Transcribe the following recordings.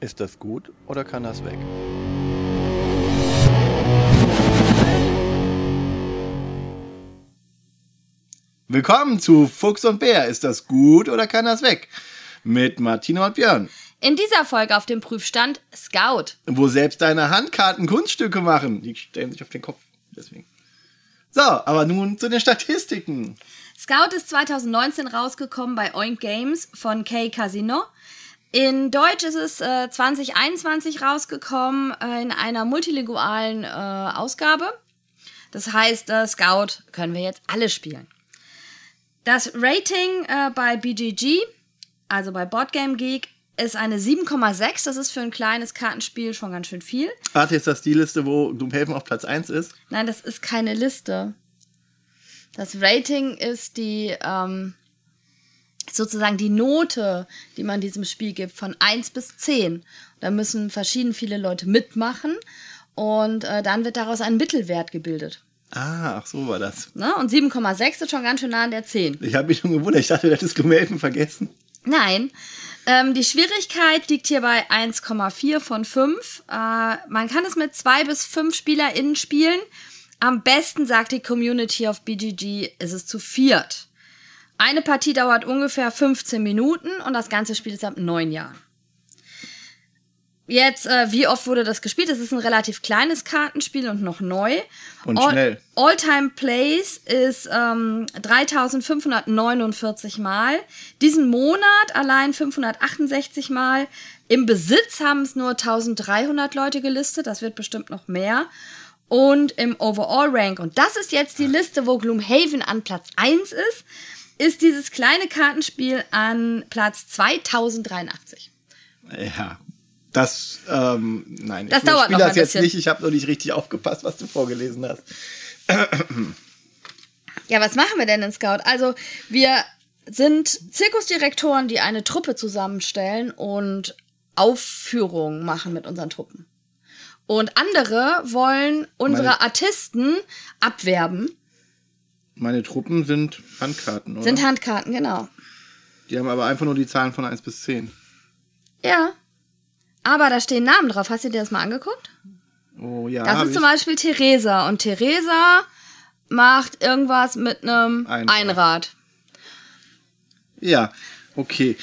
Ist das gut oder kann das weg? Willkommen zu Fuchs und Bär. Ist das gut oder kann das weg? Mit Martina und Björn. In dieser Folge auf dem Prüfstand Scout. Wo selbst deine Handkarten Kunststücke machen. Die stellen sich auf den Kopf. Deswegen. So, aber nun zu den Statistiken. Scout ist 2019 rausgekommen bei Oink Games von K Casino. In Deutsch ist es äh, 2021 rausgekommen äh, in einer multilingualen äh, Ausgabe. Das heißt, äh, Scout können wir jetzt alle spielen. Das Rating äh, bei BGG, also bei Boardgame Geek, ist eine 7,6. Das ist für ein kleines Kartenspiel schon ganz schön viel. Warte, ist das die Liste, wo Doomhaven auf Platz 1 ist? Nein, das ist keine Liste. Das Rating ist die, ähm, sozusagen die Note, die man diesem Spiel gibt, von 1 bis 10. Da müssen verschieden viele Leute mitmachen und äh, dann wird daraus ein Mittelwert gebildet. Ah, ach so war das. Ne? Und 7,6 ist schon ganz schön nah an der 10. Ich habe mich schon gewundert. Ich dachte, du hättest Gloomhaven vergessen. Nein. Ähm, die Schwierigkeit liegt hier bei 1,4 von 5. Äh, man kann es mit zwei bis fünf SpielerInnen spielen. Am besten sagt die Community auf BGG, ist es zu viert. Eine Partie dauert ungefähr 15 Minuten und das ganze Spiel ist ab neun Jahren. Jetzt, äh, wie oft wurde das gespielt? Es ist ein relativ kleines Kartenspiel und noch neu. Und All- schnell. All-Time Plays ist ähm, 3549 Mal. Diesen Monat allein 568 Mal. Im Besitz haben es nur 1300 Leute gelistet. Das wird bestimmt noch mehr. Und im Overall Rank, und das ist jetzt die Liste, wo Gloomhaven an Platz 1 ist, ist dieses kleine Kartenspiel an Platz 2083. Ja. Das, ähm, nein, Das ich dauert spiele noch das jetzt bisschen. nicht. Ich habe noch nicht richtig aufgepasst, was du vorgelesen hast. Ja, was machen wir denn in Scout? Also, wir sind Zirkusdirektoren, die eine Truppe zusammenstellen und Aufführungen machen mit unseren Truppen. Und andere wollen unsere Meine- Artisten abwerben. Meine Truppen sind Handkarten, oder? Sind Handkarten, genau. Die haben aber einfach nur die Zahlen von 1 bis 10. Ja. Aber da stehen Namen drauf. Hast du dir das mal angeguckt? Oh ja, Das ist ich. zum Beispiel Theresa. Und Theresa macht irgendwas mit einem Einrad. Einrad. Ja, okay.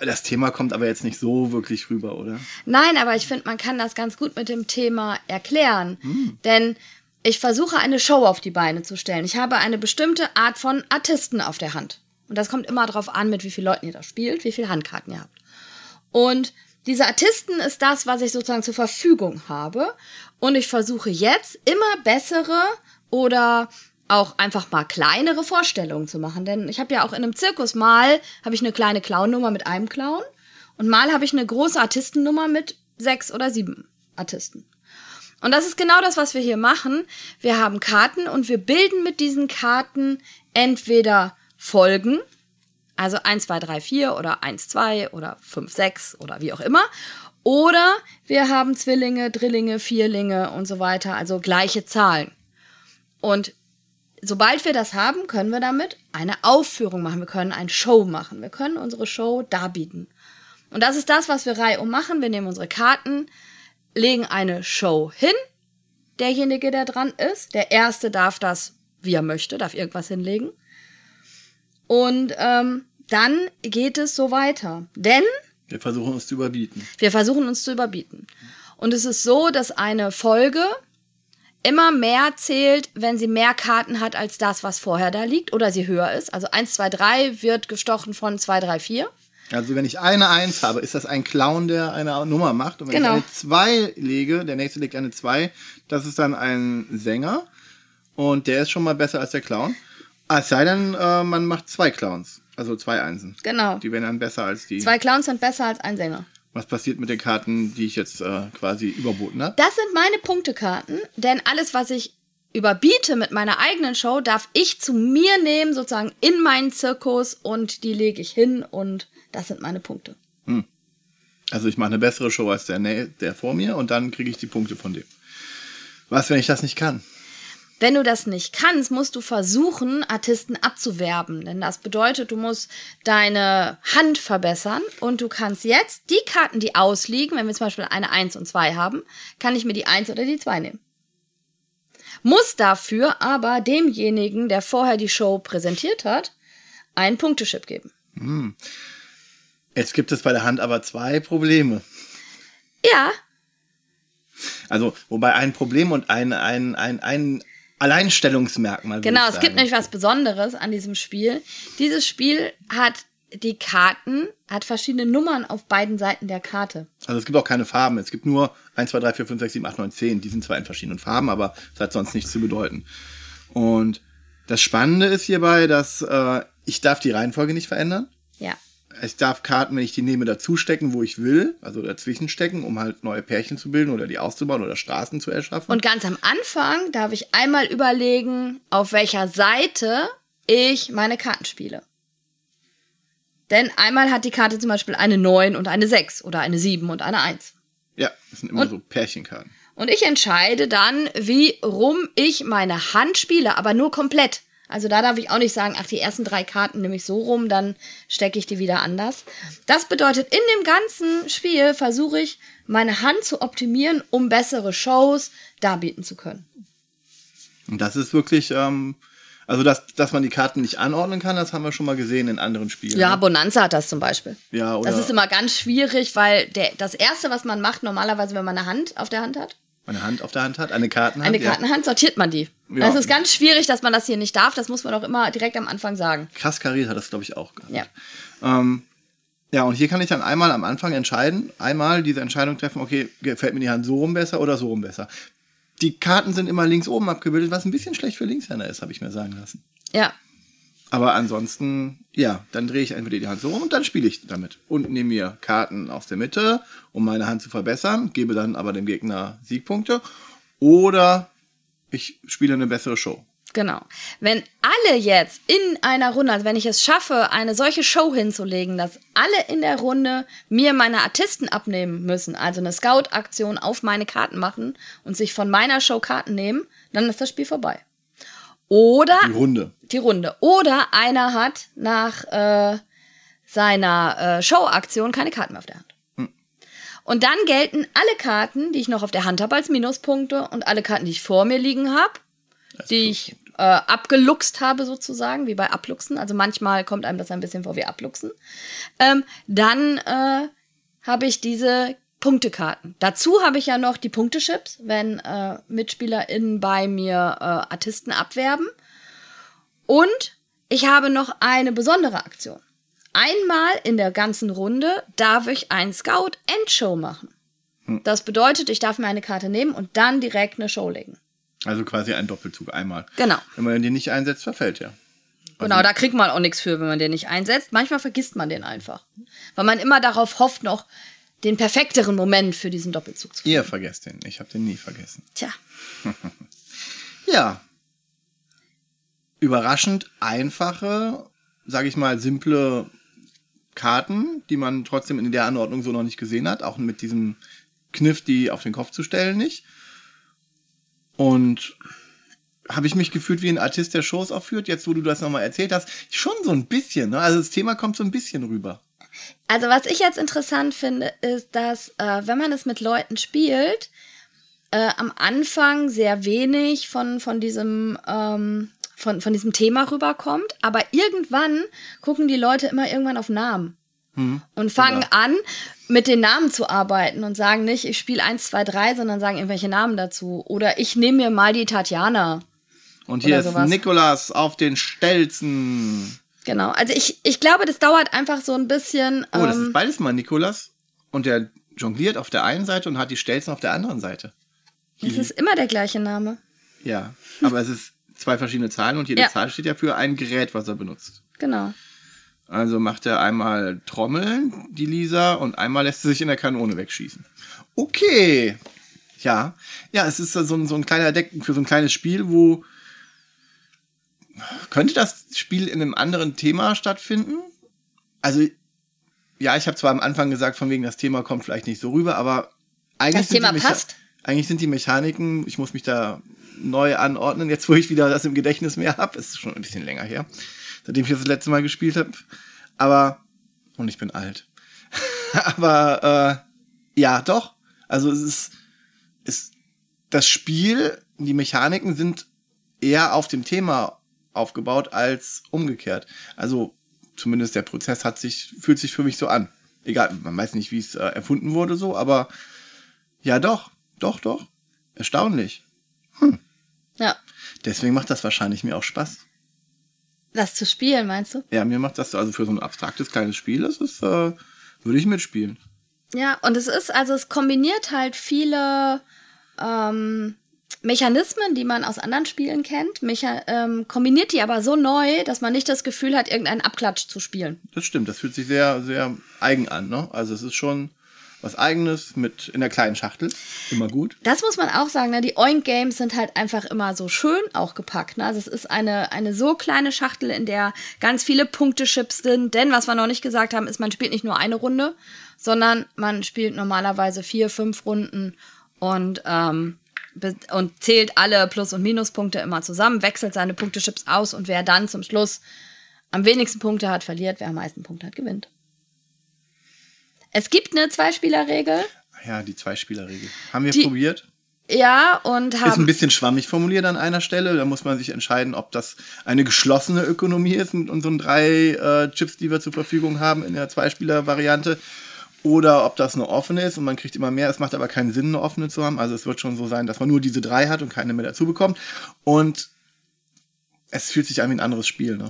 Das Thema kommt aber jetzt nicht so wirklich rüber, oder? Nein, aber ich finde, man kann das ganz gut mit dem Thema erklären. Denn ich versuche eine Show auf die Beine zu stellen. Ich habe eine bestimmte Art von Artisten auf der Hand. Und das kommt immer darauf an, mit wie vielen Leuten ihr da spielt, wie viele Handkarten ihr habt. Und diese Artisten ist das, was ich sozusagen zur Verfügung habe. Und ich versuche jetzt immer bessere oder auch einfach mal kleinere Vorstellungen zu machen. Denn ich habe ja auch in einem Zirkus mal habe ich eine kleine Clown-Nummer mit einem Clown und mal habe ich eine große Artistennummer mit sechs oder sieben Artisten. Und das ist genau das, was wir hier machen. Wir haben Karten und wir bilden mit diesen Karten entweder Folgen, also 1, 2, 3, 4 oder 1, 2 oder 5, 6 oder wie auch immer. Oder wir haben Zwillinge, Drillinge, Vierlinge und so weiter, also gleiche Zahlen. Und sobald wir das haben, können wir damit eine Aufführung machen. Wir können eine Show machen. Wir können unsere Show darbieten. Und das ist das, was wir reihum machen. Wir nehmen unsere Karten, legen eine Show hin. Derjenige, der dran ist, der Erste darf das, wie er möchte, darf irgendwas hinlegen. Und ähm, dann geht es so weiter. Denn Wir versuchen uns zu überbieten. wir versuchen uns zu überbieten. Und es ist so, dass eine Folge immer mehr zählt, wenn sie mehr Karten hat als das, was vorher da liegt oder sie höher ist. Also 1, 2, 3 wird gestochen von 2, 3, 4. Also wenn ich eine 1 habe, ist das ein Clown, der eine Nummer macht. Und wenn Genau. ich eine 2 lege, der nächste legt eine 2, das ist dann ein Sänger. Und der ist schon mal besser als der Clown. Es sei denn, äh, man macht zwei Clowns. Also zwei Einsen. Genau. Die werden dann besser als die. Zwei Clowns sind besser als ein Sänger. Was passiert mit den Karten, die ich jetzt äh, quasi überboten habe? Das sind meine Punktekarten, denn alles, was ich überbiete mit meiner eigenen Show, darf ich zu mir nehmen, sozusagen in meinen Zirkus und die lege ich hin und das sind meine Punkte. Also ich mache eine bessere Show als der, der vor mir und dann kriege ich die Punkte von dem. Was, wenn ich das nicht kann? Wenn du das nicht kannst, musst du versuchen, Artisten abzuwerben. Denn das bedeutet, du musst deine Hand verbessern und du kannst jetzt die Karten, die ausliegen, wenn wir zum Beispiel eine 1 und 2 haben, kann ich mir die 1 oder die 2 nehmen. Muss dafür aber demjenigen, der vorher die Show präsentiert hat, einen Punkteschip geben. Jetzt gibt es bei der Hand aber zwei Probleme. Ja, Also, wobei ein Problem und ein, ein, ein, ein Alleinstellungsmerkmal. Genau, es gibt nämlich was Besonderes an diesem Spiel. Dieses Spiel hat die Karten, hat verschiedene Nummern auf beiden Seiten der Karte. Also es gibt auch keine Farben. Es gibt nur 1, 2, 3, 4, 5, 6, 7, 8, 9, 10. Die sind zwar in verschiedenen Farben, aber es hat sonst nichts zu bedeuten. Und das Spannende ist hierbei, dass äh, ich darf die Reihenfolge nicht verändern. Ja. Ich darf Karten, wenn ich die nehme, dazustecken, wo ich will, also dazwischen stecken, um halt neue Pärchen zu bilden oder die auszubauen oder Straßen zu erschaffen. Und ganz am Anfang darf ich einmal überlegen, auf welcher Seite ich meine Karten spiele. Denn einmal hat die Karte zum Beispiel eine 9 und eine 6 oder eine 7 und eine 1. ja, das sind immer Und- so Pärchenkarten. Und ich entscheide dann, wie rum ich meine Hand spiele, aber nur komplett. Also da darf ich auch nicht sagen, ach, die ersten drei Karten nehme ich so rum, dann stecke ich die wieder anders. Das bedeutet, in dem ganzen Spiel versuche ich, meine Hand zu optimieren, um bessere Shows darbieten zu können. Und das ist wirklich, ähm, also dass, dass man die Karten nicht anordnen kann, das haben wir schon mal gesehen in anderen Spielen. Ja, ne? Bonanza hat das zum Beispiel. Ja, oder Das ist immer ganz schwierig, weil der, das Erste, was man macht, normalerweise, wenn man eine Hand auf der Hand hat, eine Hand auf der Hand hat, eine Kartenhand. eine ja. Kartenhand, sortiert man die. Ja. Das ist ganz schwierig, dass man das hier nicht darf. Das muss man auch immer direkt am Anfang sagen. Krass kariert hat das, glaube ich, auch gehabt. Ja. Ähm, ja, und hier kann ich dann einmal am Anfang entscheiden, einmal diese Entscheidung treffen, okay, gefällt mir die Hand so rum besser oder so rum besser. Die Karten sind immer links oben abgebildet, was ein bisschen schlecht für Linkshänder ist, habe ich mir sagen lassen. Ja, Aber ansonsten, ja, dann drehe ich entweder die Hand so rum und dann spiele ich damit. Und nehme mir Karten aus der Mitte, um meine Hand zu verbessern, gebe dann aber dem Gegner Siegpunkte. Oder ich spiele eine bessere Show. Genau. Wenn alle jetzt in einer Runde, also wenn ich es schaffe, eine solche Show hinzulegen, dass alle in der Runde mir meine Artisten abnehmen müssen, also eine Scout-Aktion auf meine Karten machen und sich von meiner Show Karten nehmen, dann ist das Spiel vorbei. Oder Die Runde. die Runde. Oder einer hat nach äh, seiner äh, Show-Aktion keine Karten mehr auf der Hand. Und dann gelten alle Karten, die ich noch auf der Hand habe, als Minuspunkte und alle Karten, die ich vor mir liegen habe, die ich äh, abgeluchst habe sozusagen, wie bei Abluchsen. Also manchmal kommt einem das ein bisschen vor wie Abluchsen. Ähm, dann äh, habe ich diese Punktekarten. Dazu habe ich ja noch die Punktechips, wenn äh, MitspielerInnen bei mir äh, Artisten abwerben. Und ich habe noch eine besondere Aktion. Einmal in der ganzen Runde darf ich ein Scout-Endshow machen. Das bedeutet, ich darf mir eine Karte nehmen und dann direkt eine Show legen. Also quasi ein Doppelzug einmal. Genau. Wenn man den nicht einsetzt, verfällt er. Genau, da kriegt man auch nichts für, wenn man den nicht einsetzt. Manchmal vergisst man den einfach. Weil man immer darauf hofft, noch den perfekteren Moment für diesen Doppelzug zu Ihr vergesst den. Ich habe den nie vergessen. Tja, Ja. Überraschend einfache, sage ich mal, simple Karten, die man trotzdem in der Anordnung so noch nicht gesehen hat. Auch mit diesem Kniff, die auf den Kopf zu stellen, nicht. Und habe ich mich gefühlt wie ein Artist, der Shows aufführt, jetzt wo du das nochmal erzählt hast, schon so ein bisschen. Ne? Also das Thema kommt so ein bisschen rüber. Also was ich jetzt interessant finde, ist, dass äh, wenn man es mit Leuten spielt, äh, am Anfang sehr wenig von, von diesem ähm, von, von diesem Thema rüberkommt, aber irgendwann gucken die Leute immer irgendwann auf Namen und fangen Genau. an, mit den Namen zu arbeiten und sagen nicht, ich spiele 1, 2, 3, sondern sagen irgendwelche Namen dazu. Oder ich nehme mir mal die Tatjana. Und hier ist. Nikolas auf den Stelzen. Genau. Also ich, ich glaube, das dauert einfach so ein bisschen. Oh, das ähm, ist beides mal Nikolas. Und der jongliert auf der einen Seite und hat die Stelzen auf der anderen Seite. es ist immer der gleiche Name. Ja, aber es ist zwei verschiedene Zahlen und jede Ja. Zahl steht ja für ein Gerät, was er benutzt. Genau. Also macht er einmal Trommeln, die Lisa, und einmal lässt sie sich in der Kanone wegschießen. Okay. Ja. Ja, es ist so ein, so ein kleiner Deck für so ein kleines Spiel, wo könnte das Spiel in einem anderen Thema stattfinden? Also, ja, ich habe zwar am Anfang gesagt, von wegen das Thema kommt vielleicht nicht so rüber, aber eigentlich Das sind Thema passt. Eigentlich sind die Mechaniken, ich muss mich da neu anordnen, jetzt wo ich wieder das im Gedächtnis mehr habe. Ist schon ein bisschen länger her, seitdem ich das, das letzte Mal gespielt habe. Aber, und ich bin alt. Aber äh, ja, doch. Also es ist, ist das Spiel, die Mechaniken sind eher auf dem Thema aufgebaut als umgekehrt. Also zumindest der Prozess hat sich, fühlt sich für mich so an. Egal, man weiß nicht, wie es äh, erfunden wurde, so, aber ja, doch, doch, doch. Erstaunlich. Hm. Ja. Deswegen macht das wahrscheinlich mir auch Spaß. Das zu spielen, meinst du? Ja, mir macht das also für so ein abstraktes kleines Spiel, das ist, äh, würde ich mitspielen. Ja, und es ist, also es kombiniert halt viele ähm, Mechanismen, die man aus anderen Spielen kennt, Mecha ähm, kombiniert die aber so neu, dass man nicht das Gefühl hat, irgendeinen Abklatsch zu spielen. Das stimmt, das fühlt sich sehr, sehr eigen an, ne? Also es ist schon was Eigenes mit in der kleinen Schachtel. Immer gut. Das muss man auch sagen, ne? die Oink Games sind halt einfach immer so schön auch gepackt. Ne? Also es ist eine, eine so kleine Schachtel, in der ganz viele Punktechips sind. Denn was wir noch nicht gesagt haben, ist, man spielt nicht nur eine Runde, sondern man spielt normalerweise vier, fünf Runden und ähm, und zählt alle Plus- und Minuspunkte immer zusammen, wechselt seine Punktechips aus und wer dann zum Schluss am wenigsten Punkte hat, verliert, wer am meisten Punkte hat, gewinnt. Es gibt eine Zweispielerregel. Ja, die Zweispielerregel. Haben wir Die- probiert. Ja, und Ist ein haben. bisschen schwammig formuliert an einer Stelle. Da muss man sich entscheiden, ob das eine geschlossene Ökonomie ist mit unseren drei äh, Chips, die wir zur Verfügung haben in der Zweispieler-Variante. Oder ob das eine offene ist und man kriegt immer mehr. Es macht aber keinen Sinn, eine offene zu haben. Also es wird schon so sein, dass man nur diese drei hat und keine mehr dazu bekommt. Und es fühlt sich an wie ein anderes Spiel. Ne?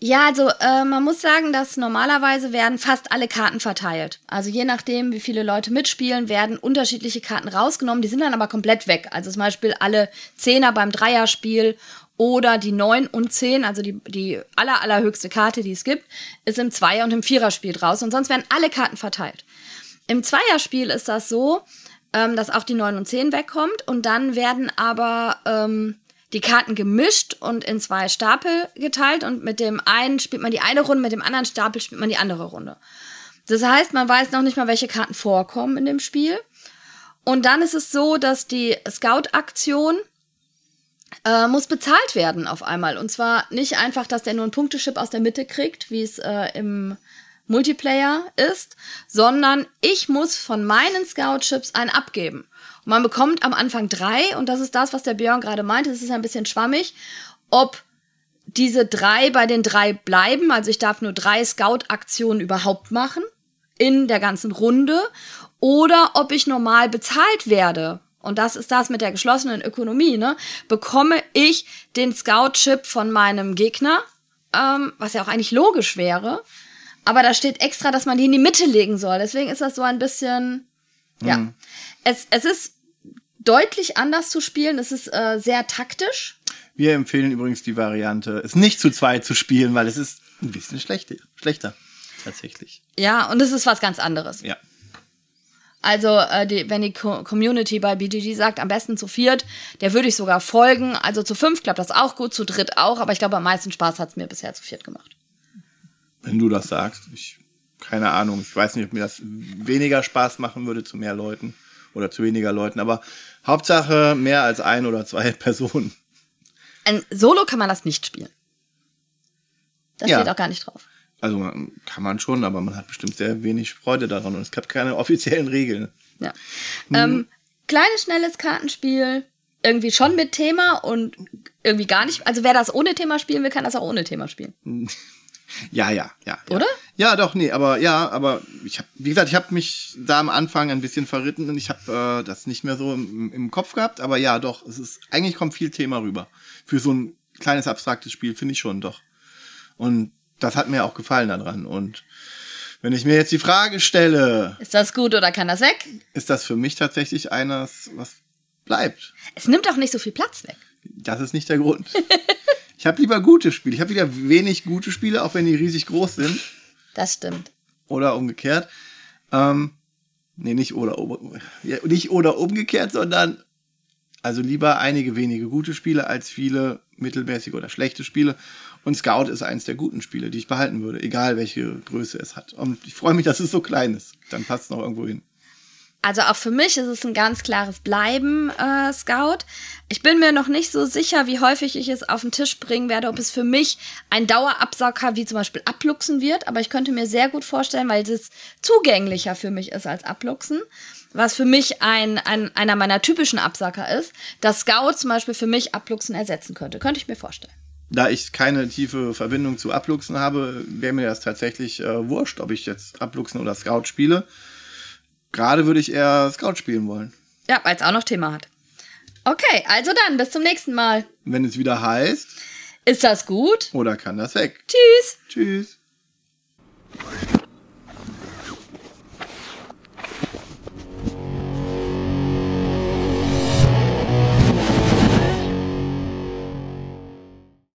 Ja, also äh, man muss sagen, dass normalerweise werden fast alle Karten verteilt. Also je nachdem, wie viele Leute mitspielen, werden unterschiedliche Karten rausgenommen. Die sind dann aber komplett weg. Also zum Beispiel alle Zehner beim Dreierspiel oder die Neun und Zehn, also die, die aller, allerhöchste Karte, die es gibt, ist im Zweier- und im Viererspiel draus. Und sonst werden alle Karten verteilt. Im Zweierspiel ist das so, ähm, dass auch die 9 und 10 wegkommt und dann werden aber ähm, die Karten gemischt und in zwei Stapel geteilt und mit dem einen spielt man die eine Runde, mit dem anderen Stapel spielt man die andere Runde. Das heißt, man weiß noch nicht mal, welche Karten vorkommen in dem Spiel. Und dann ist es so, dass die Scout-Aktion äh, muss bezahlt werden auf einmal. Und zwar nicht einfach, dass der nur einen Punktechip aus der Mitte kriegt, wie es äh, im Multiplayer ist, sondern ich muss von meinen Scout-Chips einen abgeben. Und man bekommt am Anfang drei, und das ist das, was der Björn gerade meinte, es ist ein bisschen schwammig, ob diese drei bei den drei bleiben, also ich darf nur drei Scout-Aktionen überhaupt machen in der ganzen Runde, oder ob ich normal bezahlt werde. Und das ist das mit der geschlossenen Ökonomie, ne? Bekomme ich den Scout-Chip von meinem Gegner, ähm, was ja auch eigentlich logisch wäre. Aber da steht extra, dass man die in die Mitte legen soll. Deswegen ist das so ein bisschen, ja. Es, es ist deutlich anders zu spielen. Es ist äh, sehr taktisch. Wir empfehlen übrigens die Variante, es nicht zu zweit zu spielen, weil es ist ein bisschen schlechter. Schlechter. Tatsächlich. Ja, und es ist was ganz anderes. Ja. Also, äh, die, wenn die Co Community bei BGG sagt, am besten zu viert, der würde ich sogar folgen. Also zu fünf klappt das auch gut, zu dritt auch, aber ich glaube, am meisten Spaß hat es mir bisher zu viert gemacht. Wenn du das sagst. Ich, keine Ahnung. Ich weiß nicht, ob mir das weniger Spaß machen würde zu mehr Leuten oder zu weniger Leuten. Aber Hauptsache mehr als ein oder zwei Personen. Ein Solo kann man das nicht spielen. Das Ja. steht auch gar nicht drauf. Also man- kann man schon, aber man hat bestimmt sehr wenig Freude daran und es gibt keine offiziellen Regeln. Ja. Ähm, kleines, schnelles Kartenspiel, irgendwie schon mit Thema und irgendwie gar nicht. Also wer das ohne Thema spielen will, kann das auch ohne Thema spielen. Ja, ja, ja. ja. Oder? Ja, doch, nee, aber ja, aber ich habe, wie gesagt, ich habe mich da am Anfang ein bisschen verritten und ich habe äh, das nicht mehr so im, im Kopf gehabt, aber ja, doch, es ist, eigentlich kommt viel Thema rüber. Für so ein kleines abstraktes Spiel finde ich schon, doch. Und das hat mir auch gefallen daran. Und wenn ich mir jetzt die Frage stelle, Ist das gut oder kann das weg? ist das für mich tatsächlich eines, was bleibt? Es nimmt auch nicht so viel Platz weg. Das ist nicht der Grund. Ich habe lieber gute Spiele. Ich habe wieder wenig gute Spiele, auch wenn die riesig groß sind. Das stimmt. Oder umgekehrt. Ähm, nee, nicht oder, ja, nicht oder umgekehrt, sondern also lieber einige wenige gute Spiele als viele mittelmäßige oder schlechte Spiele. Und Scout ist eins der guten Spiele, die ich behalten würde, egal welche Größe es hat. Und ich freue mich, dass es so klein ist. Dann passt es noch irgendwo hin. Also auch für mich ist es ein ganz klares Bleiben, äh, Scout. Ich bin mir noch nicht so sicher, wie häufig ich es auf den Tisch bringen werde, ob es für mich ein Dauerabsacker wie zum Beispiel Abluchsen wird. Aber ich könnte mir sehr gut vorstellen, weil es zugänglicher für mich ist als Abluchsen, was für mich ein, ein, einer meiner typischen Absacker ist, dass Scout zum Beispiel für mich Abluchsen ersetzen könnte. Könnte ich mir vorstellen. Da ich keine tiefe Verbindung zu Abluchsen habe, wäre mir das tatsächlich äh, wurscht, ob ich jetzt Abluchsen oder Scout spiele. Gerade würde ich eher Scout spielen wollen. Ja, weil es auch noch Thema hat. Okay, also dann, bis zum nächsten Mal. Wenn es wieder heißt. Ist das gut? Oder kann das weg? Tschüss. Tschüss.